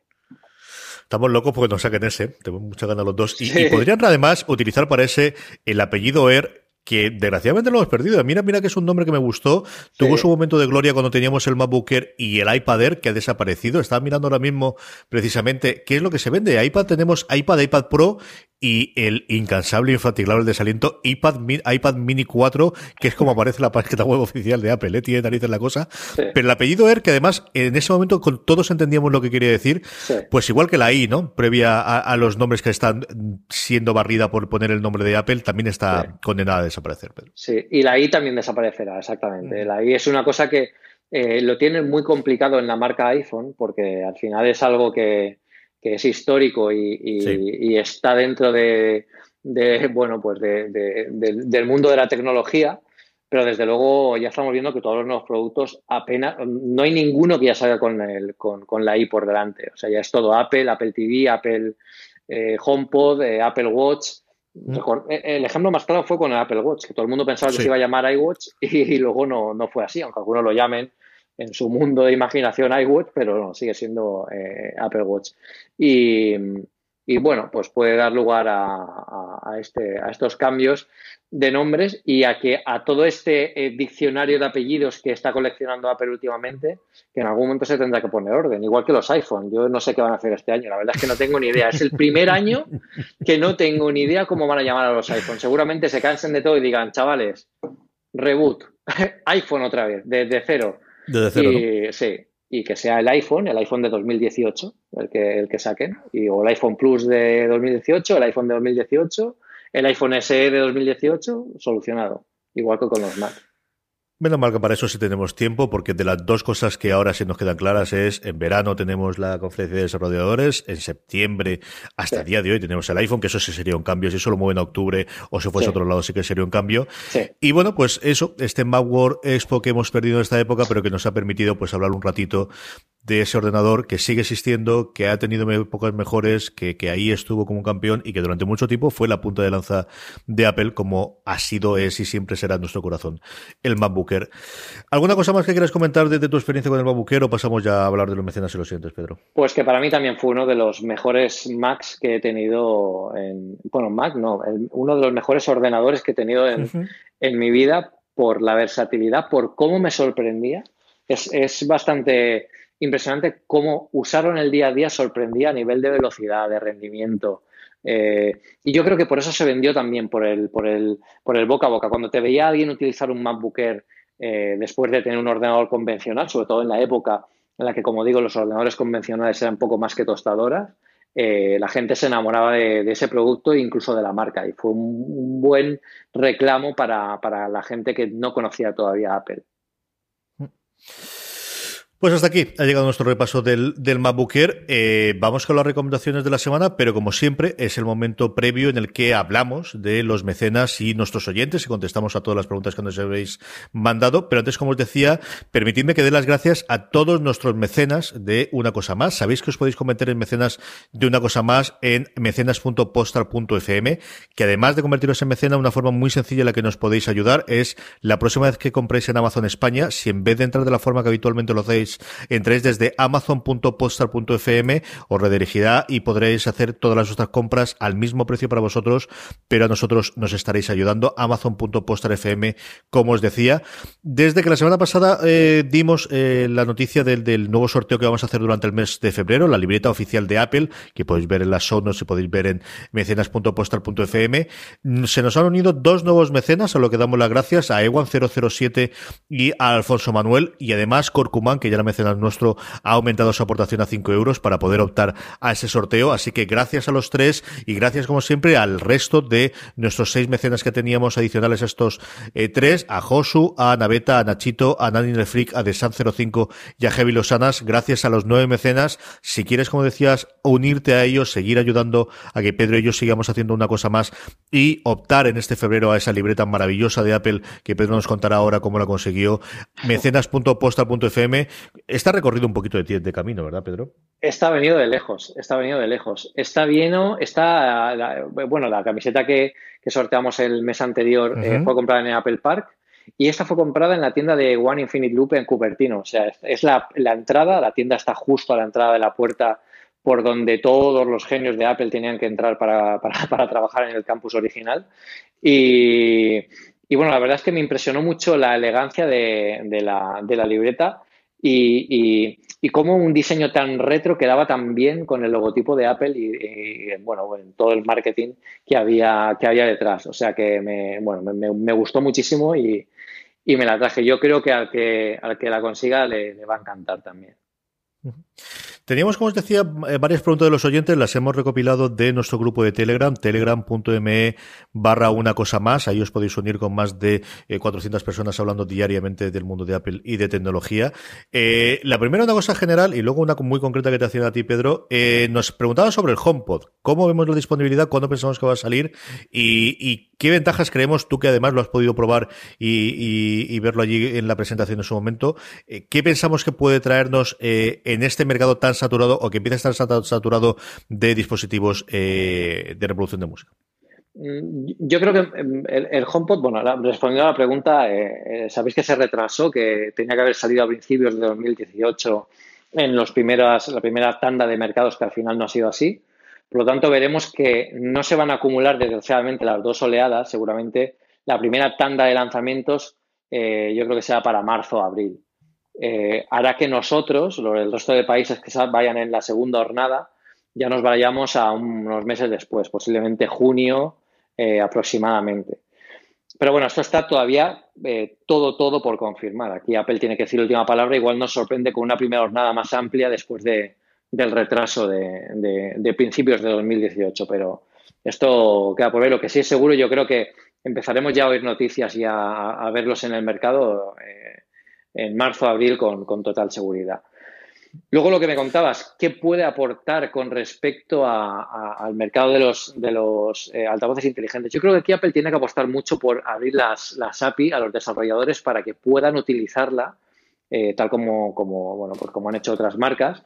Estamos locos porque nos saquen ese. Tenemos muchas ganas los dos. Y, y, podrían además utilizar para ese el apellido Air que desgraciadamente lo hemos perdido. Mira, mira que es un nombre que me gustó. Tuvo su momento de gloria cuando teníamos el MacBook Air y el iPad Air, que ha desaparecido. Estaba mirando ahora mismo precisamente qué es lo que se vende. iPad tenemos iPad, iPad Pro y el incansable, infatigable desaliento iPad, iPad Mini 4, que es como aparece la página web oficial de Apple, ¿eh? tiene narices la cosa. Pero el apellido Air, que además en ese momento con todos entendíamos lo que quería decir, pues igual que la I, ¿no? Previa a, los nombres que están siendo barrida por poner el nombre de Apple, también está condenada a desaparecer. Sí, y la I también desaparecerá, exactamente. Mm. La I es una cosa que eh, lo tiene muy complicado en la marca iPhone, porque al final es algo que que es histórico y, está dentro de, bueno, pues del mundo de la tecnología, pero desde luego ya estamos viendo que todos los nuevos productos apenas, no hay ninguno que ya salga con, el, con, la I por delante. O sea, ya es todo Apple, Apple TV, Apple eh, HomePod, eh, Apple Watch. Mm. Eh, el ejemplo más claro fue con el Apple Watch, que todo el mundo pensaba que se iba a llamar iWatch y, y luego no, no fue así, aunque algunos lo llamen en su mundo de imaginación iWatch, pero no, sigue siendo eh, Apple Watch. Y, y, bueno, pues puede dar lugar a, este, a estos cambios de nombres y a que a todo este eh, diccionario de apellidos que está coleccionando Apple últimamente, que en algún momento se tendrá que poner orden, igual que los iPhone. Yo no sé qué van a hacer este año, la verdad es que no tengo ni idea. Es el primer año que no tengo ni idea cómo van a llamar a los iPhone. Seguramente se cansen de todo y digan, chavales, reboot, iPhone otra vez, desde cero. Y, Sí, y que sea el iPhone, el iPhone de 2018, el que, el que saquen, y, o el iPhone Plus de 2018, el iPhone de 2018, el iPhone SE de 2018, solucionado, igual que con los Mac. Menos mal que para eso sí tenemos tiempo, porque de las dos cosas que ahora sí nos quedan claras es, en verano tenemos la conferencia de desarrolladores, en septiembre, hasta el día de hoy tenemos el iPhone, que eso sí sería un cambio, si eso lo mueven a octubre o si fuese a otro lado sí que sería un cambio. Y bueno, pues eso, este Macworld Expo que hemos perdido en esta época, pero que nos ha permitido pues hablar un ratito de ese ordenador que sigue existiendo, que ha tenido épocas mejores, que, que ahí estuvo como un campeón y que durante mucho tiempo fue la punta de lanza de Apple, como ha sido, es y siempre será en nuestro corazón el MacBooker. ¿Alguna cosa más que quieras comentar desde tu experiencia con el MacBooker o pasamos ya a hablar de los mecenas y los siguientes, Pedro? Pues que para mí también fue uno de los mejores Macs que he tenido en, bueno, Mac no, uno de los mejores ordenadores que he tenido en, en mi vida por la versatilidad, por cómo me sorprendía. Es, es bastante impresionante cómo usarlo en el día a día sorprendía a nivel de velocidad, de rendimiento. Eh, y yo creo que por eso se vendió también por el, por el, por el boca a boca. Cuando te veía alguien utilizar un MacBook Air eh, después de tener un ordenador convencional, sobre todo en la época en la que, como digo, los ordenadores convencionales eran poco más que tostadoras, eh, la gente se enamoraba de, ese producto e incluso de la marca. Y fue un, buen reclamo para, para la gente que no conocía todavía Apple. Pues hasta aquí ha llegado nuestro repaso del, del. Eh, vamos con las recomendaciones de la semana, pero como siempre es el momento previo en el que hablamos de los mecenas y nuestros oyentes y contestamos a todas las preguntas que nos habéis mandado. Pero antes, como os decía, permitidme que dé las gracias a todos nuestros mecenas de Una Cosa Más. Sabéis que os podéis convertir en mecenas de Una Cosa Más en mecenas.postal.fm, que además de convertiros en mecena, una forma muy sencilla en la que nos podéis ayudar es la próxima vez que compréis en Amazon España, si en vez de entrar de la forma que habitualmente lo hacéis, entréis desde amazon.postal.fm, os redirigirá y podréis hacer todas las vuestras compras al mismo precio para vosotros, pero a nosotros nos estaréis ayudando. Amazon.postal.fm, como os decía. Desde que la semana pasada eh, dimos eh, la noticia del, nuevo sorteo que vamos a hacer durante el mes de febrero, la libreta oficial de Apple, que podéis ver en las shows, y podéis ver en mecenas.postal.fm. Se nos han unido dos nuevos mecenas, a lo que damos las gracias a Ewan007 y a Alfonso Manuel, y además Corcumán, que ya mecenas nuestro ha aumentado su aportación a 5 euros para poder optar a ese sorteo. Así que gracias a los tres y gracias como siempre al resto de nuestros seis mecenas que teníamos adicionales a estos eh, tres, a Josu, a Naveta, a Nachito, a Nani Freak, a Desan05 y a Heavy Losanas. Gracias a los nueve mecenas. Si quieres, como decías, unirte a ellos, seguir ayudando a que Pedro y yo sigamos haciendo una cosa más y optar en este febrero a esa libreta maravillosa de Apple que Pedro nos contará ahora cómo la consiguió, mecenas.postal.fm Está recorrido un poquito de, de camino, ¿verdad, Pedro? Está venido de lejos, está venido de lejos. Está bien, está, bueno, la camiseta que, sorteamos el mes anterior eh, fue comprada en Apple Park y esta fue comprada en la tienda de One Infinite Loop en Cupertino. O sea, es la, entrada, la tienda está justo a la entrada de la puerta por donde todos los genios de Apple tenían que entrar para, trabajar en el campus original. Y, bueno, la verdad es que me impresionó mucho la elegancia de, la, libreta y, y, cómo un diseño tan retro quedaba tan bien con el logotipo de Apple y, bueno, en todo el marketing que había, que había detrás. O sea que me, bueno, me, gustó muchísimo y, me la traje. Yo creo que al que, al que la consiga le va a encantar también. Teníamos, como os decía, eh, varias preguntas de los oyentes, las hemos recopilado de nuestro grupo de Telegram, telegram.me barra una cosa más. Ahí os podéis unir con más de 400 eh, personas hablando diariamente del mundo de Apple y de tecnología. Eh, la primera, una cosa general, y luego una muy concreta que te hacía a ti, Pedro. nos preguntaba sobre el HomePod. ¿Cómo vemos la disponibilidad? ¿Cuándo pensamos que va a salir? Y, qué ventajas creemos, tú que además lo has podido probar y, verlo allí en la presentación en su momento, ¿qué pensamos que puede traernos en este mercado tan saturado o que empieza a estar saturado de dispositivos eh, de reproducción de música? Mm, yo creo que em, el, HomePod, bueno, respondiendo a la pregunta, eh, eh, sabéis que se retrasó, que tenía que haber salido a principios de 2018 en los primeras, la primera tanda de mercados que al final no ha sido así. Por lo tanto, veremos que no se van a acumular desgraciadamente las dos oleadas. Seguramente la primera tanda de lanzamientos yo creo que será para marzo o abril. Eh, hará que nosotros, el resto de países que vayan en la segunda jornada, ya nos vayamos a unos meses después, posiblemente junio eh, aproximadamente. Pero bueno, esto está todavía eh, todo, todo por confirmar. Aquí Apple tiene que decir la última palabra. Igual nos sorprende con una primera jornada más amplia después de, del retraso de, principios de 2018. Pero esto queda por ver. Lo que sí es seguro, yo creo que empezaremos ya a oír noticias y a, verlos en el mercado en marzo, abril con, total seguridad. Luego lo que me contabas, ¿qué puede aportar con respecto al mercado de los, de los eh, altavoces inteligentes? Yo creo que aquí Apple tiene que apostar mucho por abrir las, API a los desarrolladores para que puedan utilizarla, eh, tal como, como, bueno, pues como han hecho otras marcas,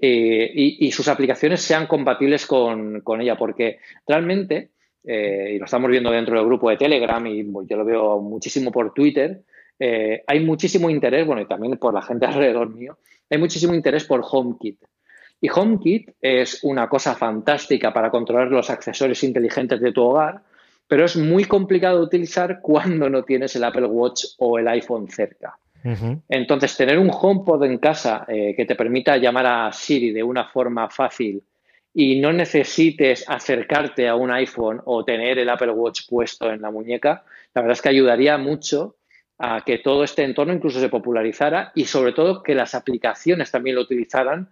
eh, y, sus aplicaciones sean compatibles con, con ella, porque realmente, y lo estamos viendo dentro del grupo de Telegram, y yo lo veo muchísimo por Twitter, eh, hay muchísimo interés, bueno, y también por la gente alrededor mío, hay muchísimo interés por HomeKit. Y HomeKit es una cosa fantástica para controlar los accesorios inteligentes de tu hogar, pero es muy complicado de utilizar cuando no tienes el Apple Watch o el iPhone cerca. Entonces, tener un HomePod en casa eh, que te permita llamar a Siri de una forma fácil y no necesites acercarte a un iPhone o tener el Apple Watch puesto en la muñeca, la verdad es que ayudaría mucho a que todo este entorno incluso se popularizara y sobre todo que las aplicaciones también lo utilizaran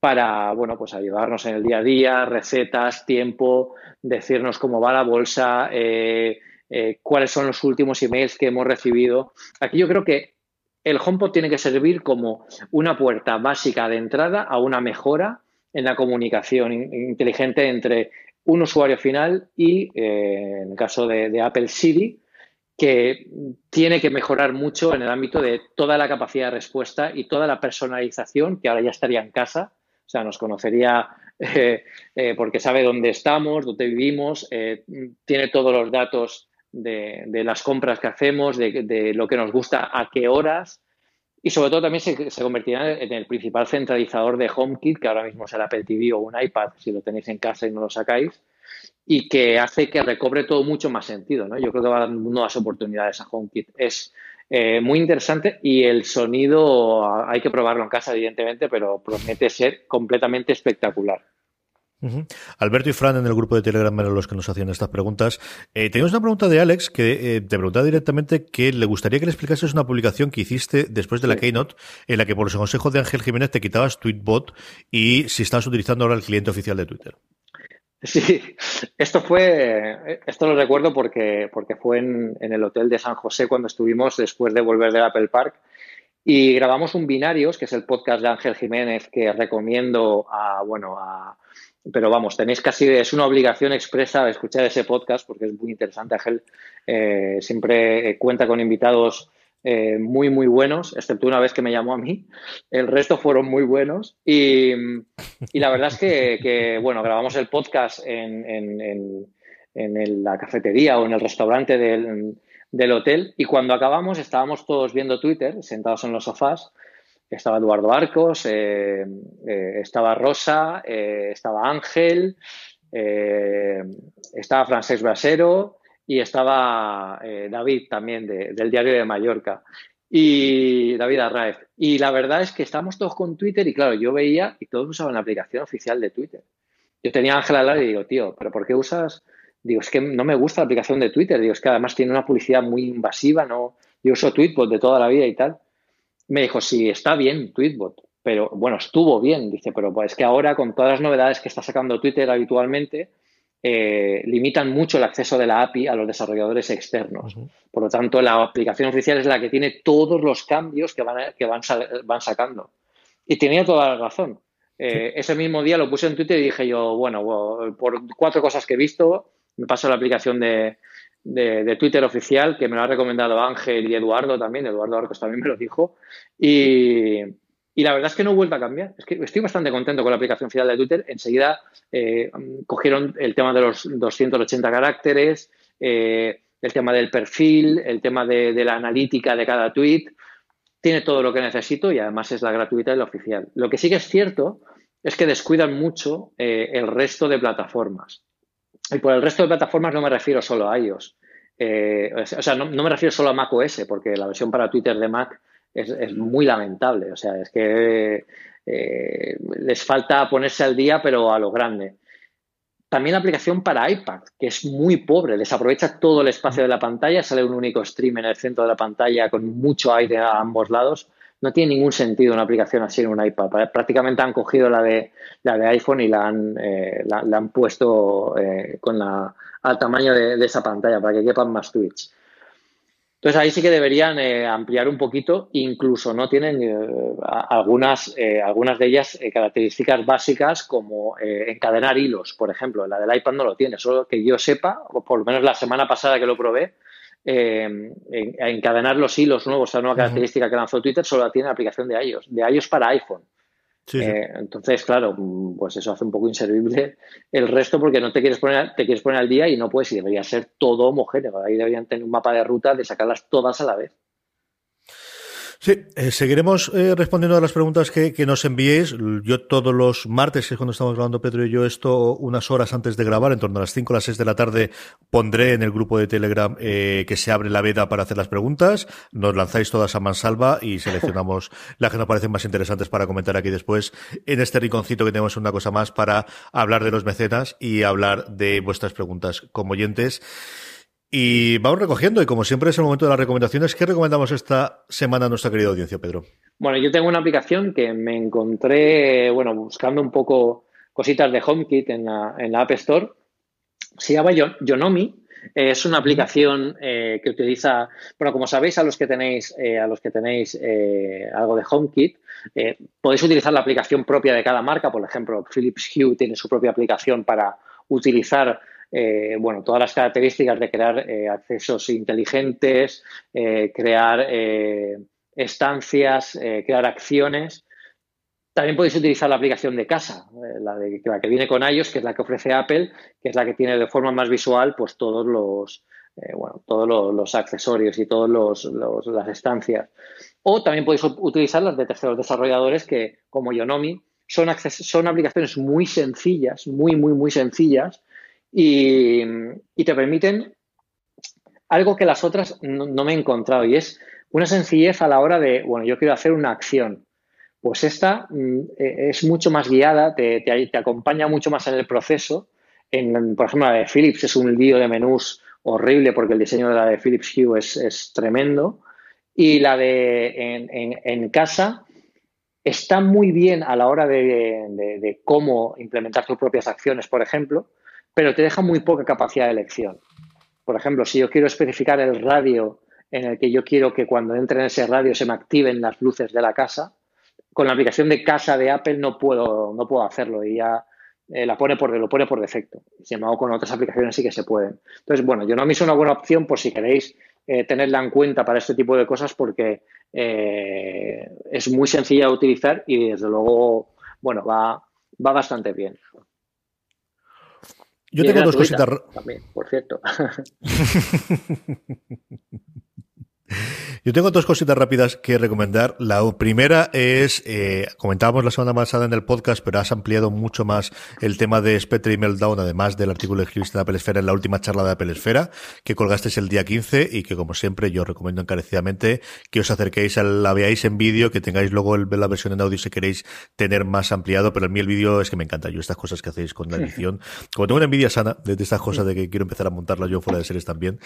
para, bueno, pues ayudarnos en el día a día, recetas, tiempo, decirnos cómo va la bolsa, eh, eh, cuáles son los últimos emails que hemos recibido. Aquí yo creo que el HomePod tiene que servir como una puerta básica de entrada a una mejora en la comunicación inteligente entre un usuario final y, eh, en el caso de, de Apple Siri, que tiene que mejorar mucho en el ámbito de toda la capacidad de respuesta y toda la personalización, que ahora ya estaría en casa, o sea, nos conocería eh, eh, porque sabe dónde estamos, dónde vivimos, eh, tiene todos los datos de, las compras que hacemos, de, lo que nos gusta, a qué horas, y sobre todo también se, se, convertirá en el principal centralizador de HomeKit, que ahora mismo será Apple TV o un iPad, si lo tenéis en casa y no lo sacáis, y que hace que recobre todo mucho más sentido. ¿no? Yo creo que va a dar nuevas oportunidades a HomeKit. Es eh, muy interesante y el sonido hay que probarlo en casa, evidentemente, pero promete ser completamente espectacular. Alberto y Fran en el grupo de Telegram eran los que nos hacían estas preguntas. Eh, tenemos una pregunta de Alex que eh, te preguntaba directamente que le gustaría que le explicases una publicación que hiciste después de la Keynote en la que por los consejos de Ángel Jiménez te quitabas Tweetbot y si estás utilizando ahora el cliente oficial de Twitter. Sí, esto fue, esto lo recuerdo porque, porque fue en, el hotel de San José cuando estuvimos después de volver del Apple Park y grabamos un Binarios, que es el podcast de Ángel Jiménez que recomiendo a, bueno, a, pero vamos, tenéis casi, es una obligación expresa escuchar ese podcast porque es muy interesante. Ángel eh, siempre cuenta con invitados eh, muy, muy buenos, excepto una vez que me llamó a mí. El resto fueron muy buenos. Y, la verdad es que, bueno, grabamos el podcast en, en, la cafetería o en el restaurante del, hotel y cuando acabamos estábamos todos viendo Twitter, sentados en los sofás. Estaba Eduardo Arcos, eh, eh, estaba Rosa, estaba Ángel, estaba Francesc Brasero, y estaba eh, David también del diario de Mallorca y David Arraez. Y la verdad es que estamos todos con Twitter y claro, yo veía y todos usaban la aplicación oficial de Twitter. Yo tenía a Ángel al lado y digo, tío, ¿pero por qué usas? Digo, es que no me gusta la aplicación de Twitter. Digo, es que además tiene una publicidad muy invasiva, ¿no? Yo uso Tweetbot de toda la vida y tal. Me dijo, sí, está bien Tweetbot, pero bueno, estuvo bien. Dice, pero pues es que ahora con todas las novedades que está sacando Twitter habitualmente, eh, limitan mucho el acceso de la API a los desarrolladores externos. Por lo tanto, la aplicación oficial es la que tiene todos los cambios que van, que van, van sacando. Y tenía toda la razón. Eh, ese mismo día lo puse en Twitter y dije yo, bueno, por cuatro cosas que he visto, me paso la aplicación de, de, Twitter oficial, que me lo ha recomendado Ángel y Eduardo también, Eduardo Arcos también me lo dijo, y, y la verdad es que no he a cambiar. Es que estoy bastante contento con la aplicación final de Twitter. Enseguida eh, cogieron el tema de los 280 caracteres, eh, el tema del perfil, el tema de, la analítica de cada tweet. Tiene todo lo que necesito y además es la gratuita y la oficial. Lo que sí que es cierto es que descuidan mucho eh, el resto de plataformas. Y por el resto de plataformas no me refiero solo a ellos. o sea, no, no, me refiero solo a Mac OS, porque la versión para Twitter de Mac es, muy lamentable. O sea, es que eh, les falta ponerse al día, pero a lo grande. También la aplicación para iPad, que es muy pobre, desaprovecha todo el espacio de la pantalla, sale un único stream en el centro de la pantalla con mucho aire a ambos lados. No tiene ningún sentido una aplicación así en un iPad. Prácticamente han cogido la de, la de iPhone y la han, eh, la, han puesto eh, con la, al tamaño de, de, esa pantalla para que quepan más tweets. Entonces ahí sí que deberían eh, ampliar un poquito, incluso no tienen eh, algunas, eh, algunas de ellas características básicas como encadenar hilos, por ejemplo. La del iPad no lo tiene, solo que yo sepa, o por lo menos la semana pasada que lo probé, encadenar los hilos nuevos, esa nueva característica que lanzó Twitter, solo la tiene la aplicación de iOS, de iOS para iPhone. Eh, entonces, claro, pues eso hace un poco inservible el resto porque no te quieres poner, te quieres poner al día y no puedes y debería ser todo homogéneo. Ahí deberían tener un mapa de ruta de sacarlas todas a la vez. Sí, eh, seguiremos eh, respondiendo a las preguntas que, nos enviéis. Yo todos los martes, que es cuando estamos grabando Pedro y yo esto, unas horas antes de grabar, en torno a las 5 o las 6 de la tarde, pondré en el grupo de Telegram eh, que se abre la veda para hacer las preguntas. Nos lanzáis todas a mansalva y seleccionamos las que nos parecen más interesantes para comentar aquí después en este rinconcito que tenemos una cosa más para hablar de los mecenas y hablar de vuestras preguntas como oyentes. Y vamos recogiendo, y como siempre es el momento de las recomendaciones. ¿Qué recomendamos esta semana a nuestra querida audiencia, Pedro? Bueno, yo tengo una aplicación que me encontré, bueno, buscando un poco cositas de HomeKit en la, en la App Store. Se llama Yonomi. Es una aplicación eh, que utiliza, bueno, como sabéis, a los que tenéis, eh, a los que tenéis eh, algo de HomeKit, podéis utilizar la aplicación propia de cada marca. Por ejemplo, Philips Hue tiene su propia aplicación para utilizar eh, bueno, todas las características de crear eh, accesos inteligentes, eh, crear estancias, crear acciones. También podéis utilizar la aplicación de casa, la, de, la que viene con iOS, que es la que ofrece Apple, que es la que tiene de forma más visual pues todos los, bueno, todos los, accesorios y todas las estancias. O también podéis utilizar las de terceros desarrolladores que, como Yonomi, son, son aplicaciones muy sencillas, muy, muy, muy sencillas, y, te permiten algo que las otras no, me he encontrado y es una sencillez a la hora de, bueno, yo quiero hacer una acción. Pues esta mm, e, es mucho más guiada, te, te, acompaña mucho más en el proceso. En, por ejemplo, la de Philips es un lío de menús horrible porque el diseño de la de Philips Hue es, tremendo. Y la de en, casa está muy bien a la hora de, cómo implementar tus propias acciones, por ejemplo, pero te deja muy poca capacidad de elección. Por ejemplo, si yo quiero especificar el radio en el que yo quiero que cuando entre en ese radio se me activen las luces de la casa, con la aplicación de casa de Apple no puedo, no puedo hacerlo y ya eh, la pone por, lo pone por defecto. Sin embargo, con otras aplicaciones sí que se pueden. Entonces, bueno, yo no me hizo una buena opción por si queréis eh, tenerla en cuenta para este tipo de cosas porque eh, es muy sencilla de utilizar y desde luego, bueno, va, va bastante bien. Yo tengo dos cositas. También, por cierto. Yo tengo dos cositas rápidas que recomendar. La primera es, eh, comentábamos la semana pasada en el podcast, pero has ampliado mucho más el tema de Spectre y Meltdown, además del artículo que escribiste en Apple Esfera en la última charla de Apple Esfera, que colgasteis el día 15 y que, como siempre, yo recomiendo encarecidamente que os acerquéis, a la veáis en vídeo, que tengáis luego el, la versión en audio si queréis tener más ampliado, pero a mí el vídeo es que me encanta. Yo estas cosas que hacéis con la edición, como tengo una envidia sana de, estas cosas de que quiero empezar a montarlas yo fuera de series también,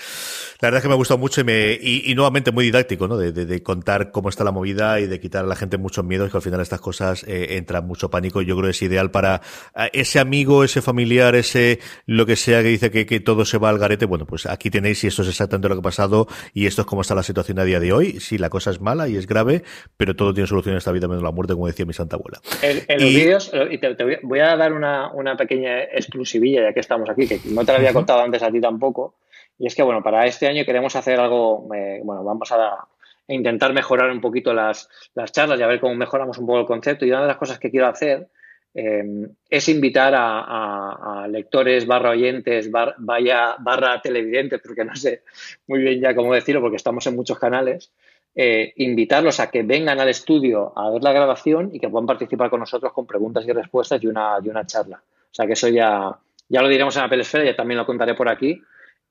la verdad es que me ha gustado mucho y, me, y, y nuevamente muy didáctico, ¿no? De, de, contar cómo está la movida y de quitar a la gente muchos miedos, que al final estas cosas eh, entran mucho pánico. Yo creo que es ideal para eh, ese amigo, ese familiar, ese lo que sea que dice que, que todo se va al garete. Bueno, pues aquí tenéis y esto es exactamente lo que ha pasado y esto es cómo está la situación a día de hoy. Sí, la cosa es mala y es grave, pero todo tiene solución en esta vida menos la muerte, como decía mi santa abuela. En, los vídeos, y te, voy, a dar una, una pequeña exclusivilla ya que estamos aquí, que no te la había contado antes a ti tampoco. Y es que, bueno, para este año queremos hacer algo, eh, bueno, vamos a, intentar mejorar un poquito las, las, charlas y a ver cómo mejoramos un poco el concepto. Y una de las cosas que quiero hacer eh, es invitar a, lectores barra oyentes, vaya, barra televidentes, porque no sé muy bien ya cómo decirlo, porque estamos en muchos canales, eh, invitarlos a que vengan al estudio a ver la grabación y que puedan participar con nosotros con preguntas y respuestas y una, y una charla. O sea que eso ya, ya lo diremos en la Pelesfera, ya también lo contaré por aquí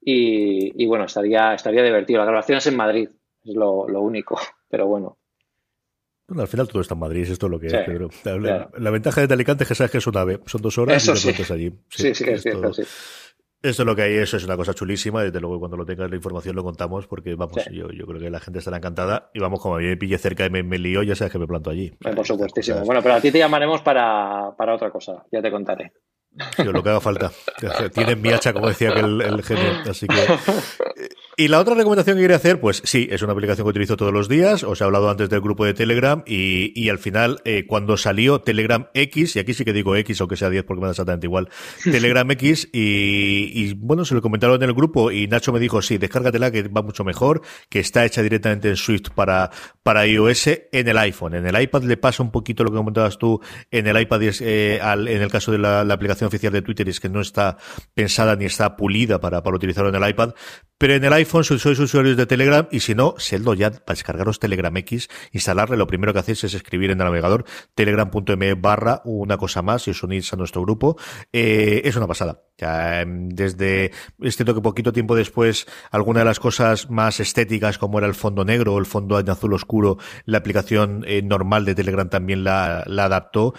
y, bueno, estaría, estaría divertido. La grabación es en Madrid, es lo, único, pero bueno. Bueno, al final todo está en Madrid, esto es lo que es, Pedro. La, ventaja de Alicante es que sabes que es una ave, son dos horas y te sí. allí. Sí, sí, es cierto, sí. Esto es lo que hay, eso es una cosa chulísima. Desde luego, cuando lo tengas la información lo contamos, porque vamos, yo, yo creo que la gente estará encantada. Y vamos, como a mí me pille cerca y me, me lío, ya sabes que me planto allí. por supuestísimo. Bueno, pero a ti te llamaremos para, para otra cosa, ya te contaré. Lo que haga falta. Tienen mi hacha, como decía que el genio. Así que y la otra recomendación que quería hacer, pues sí, es una aplicación que utilizo todos los días. Os he hablado antes del grupo de Telegram y, y al final, eh, cuando salió Telegram X, y aquí sí que digo X, aunque sea 10 porque me da exactamente igual, Telegram X, y, y, bueno, se lo comentaron en el grupo y Nacho me dijo, sí, descárgatela que va mucho mejor, que está hecha directamente en Swift para, para iOS en el iPhone. En el iPad le pasa un poquito lo que comentabas tú, en el iPad es, eh, al, en el caso de la, la, aplicación oficial de Twitter, es que no está pensada ni está pulida para, para utilizarlo en el iPad, pero en el iPhone si sois usuarios de Telegram y si no, Seldo ya para descargaros Telegram X, instalarle, lo primero que hacéis es escribir en el navegador telegram.me barra una cosa más y os unís a nuestro grupo. Eh, es una pasada. Ya, em, desde, es cierto que poquito tiempo después, alguna de las cosas más estéticas como era el fondo negro o el fondo en azul oscuro, la aplicación eh, normal de Telegram también la adaptó,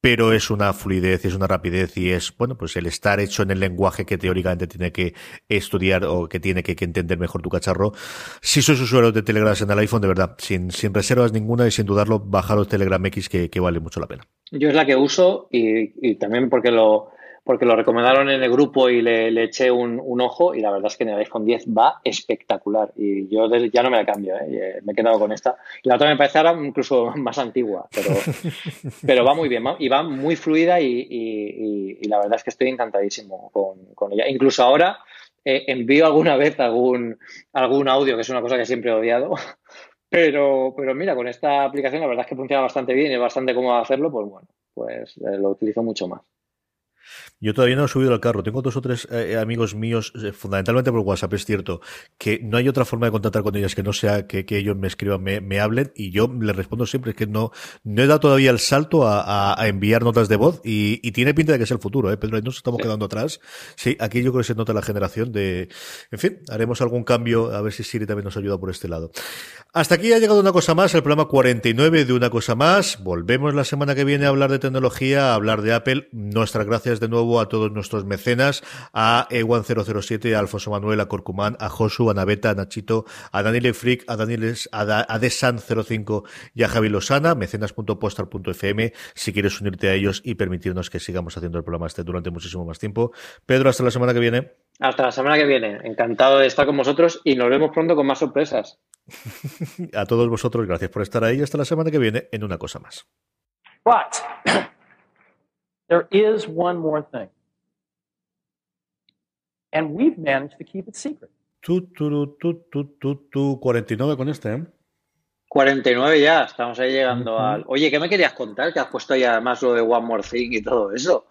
pero es una fluidez, es una rapidez y es, bueno, pues el estar hecho en el lenguaje que teóricamente tiene que estudiar o que tiene que, entender mejor tu cacharro. Si sois usuario de Telegram en el iPhone, de verdad, sin, sin reservas ninguna y sin dudarlo, bajaros Telegram X que, que vale mucho la pena. Yo es la que uso y, y también porque lo, porque lo recomendaron en el grupo y le, eché un, ojo y la verdad es que en el iPhone 10 va espectacular y yo ya no me la cambio, ¿eh? Eh, me he quedado con esta. Y la otra me parece ahora incluso más antigua, pero, pero va muy bien y va muy fluida y, la verdad es que estoy encantadísimo con, ella. Incluso ahora eh, envío alguna vez algún, algún audio, que es una cosa que siempre he odiado, pero, pero mira, con esta aplicación la verdad es que funciona bastante bien y es bastante cómodo hacerlo, pues bueno, pues lo utilizo mucho más. Yo todavía no he subido al carro. Tengo dos o tres eh, amigos míos, eh, fundamentalmente por WhatsApp, es cierto, que no hay otra forma de contactar con ellos que no sea que, ellos me escriban, me, hablen, y yo les respondo siempre que no, no he dado todavía el salto a, enviar notas de voz, y, tiene pinta de que es el futuro, ¿eh, Pedro? Y nos estamos quedando atrás. Sí, aquí yo creo que se nota la generación de. En fin, haremos algún cambio, a ver si Siri también nos ayuda por este lado. Hasta aquí ha llegado una cosa más, el programa 49 de una cosa más. Volvemos la semana que viene a hablar de tecnología, a hablar de Apple. Nuestras gracias de nuevo a todos nuestros mecenas, a Ewan007, a Alfonso Manuel, a Corcumán, a Josu, a Naveta, a Nachito, a Daniel Frick, a Daniel a, Desan05 y a Javi Losana, mecenas.postal.fm, si quieres unirte a ellos y permitirnos que sigamos haciendo el programa este durante muchísimo más tiempo. Pedro, hasta la semana que viene. Hasta la semana que viene. Encantado de estar con vosotros y nos vemos pronto con más sorpresas. a todos vosotros, gracias por estar ahí. Hasta la semana que viene en una cosa más. There is one more thing. And we've managed to keep it secret. Tú, tú, tú, tú, tú, tú, 49 con este, ¿eh? 49 ya, estamos ahí llegando al... Oye, ¿qué me querías contar? Que has puesto ahí además lo de One More Thing y todo eso.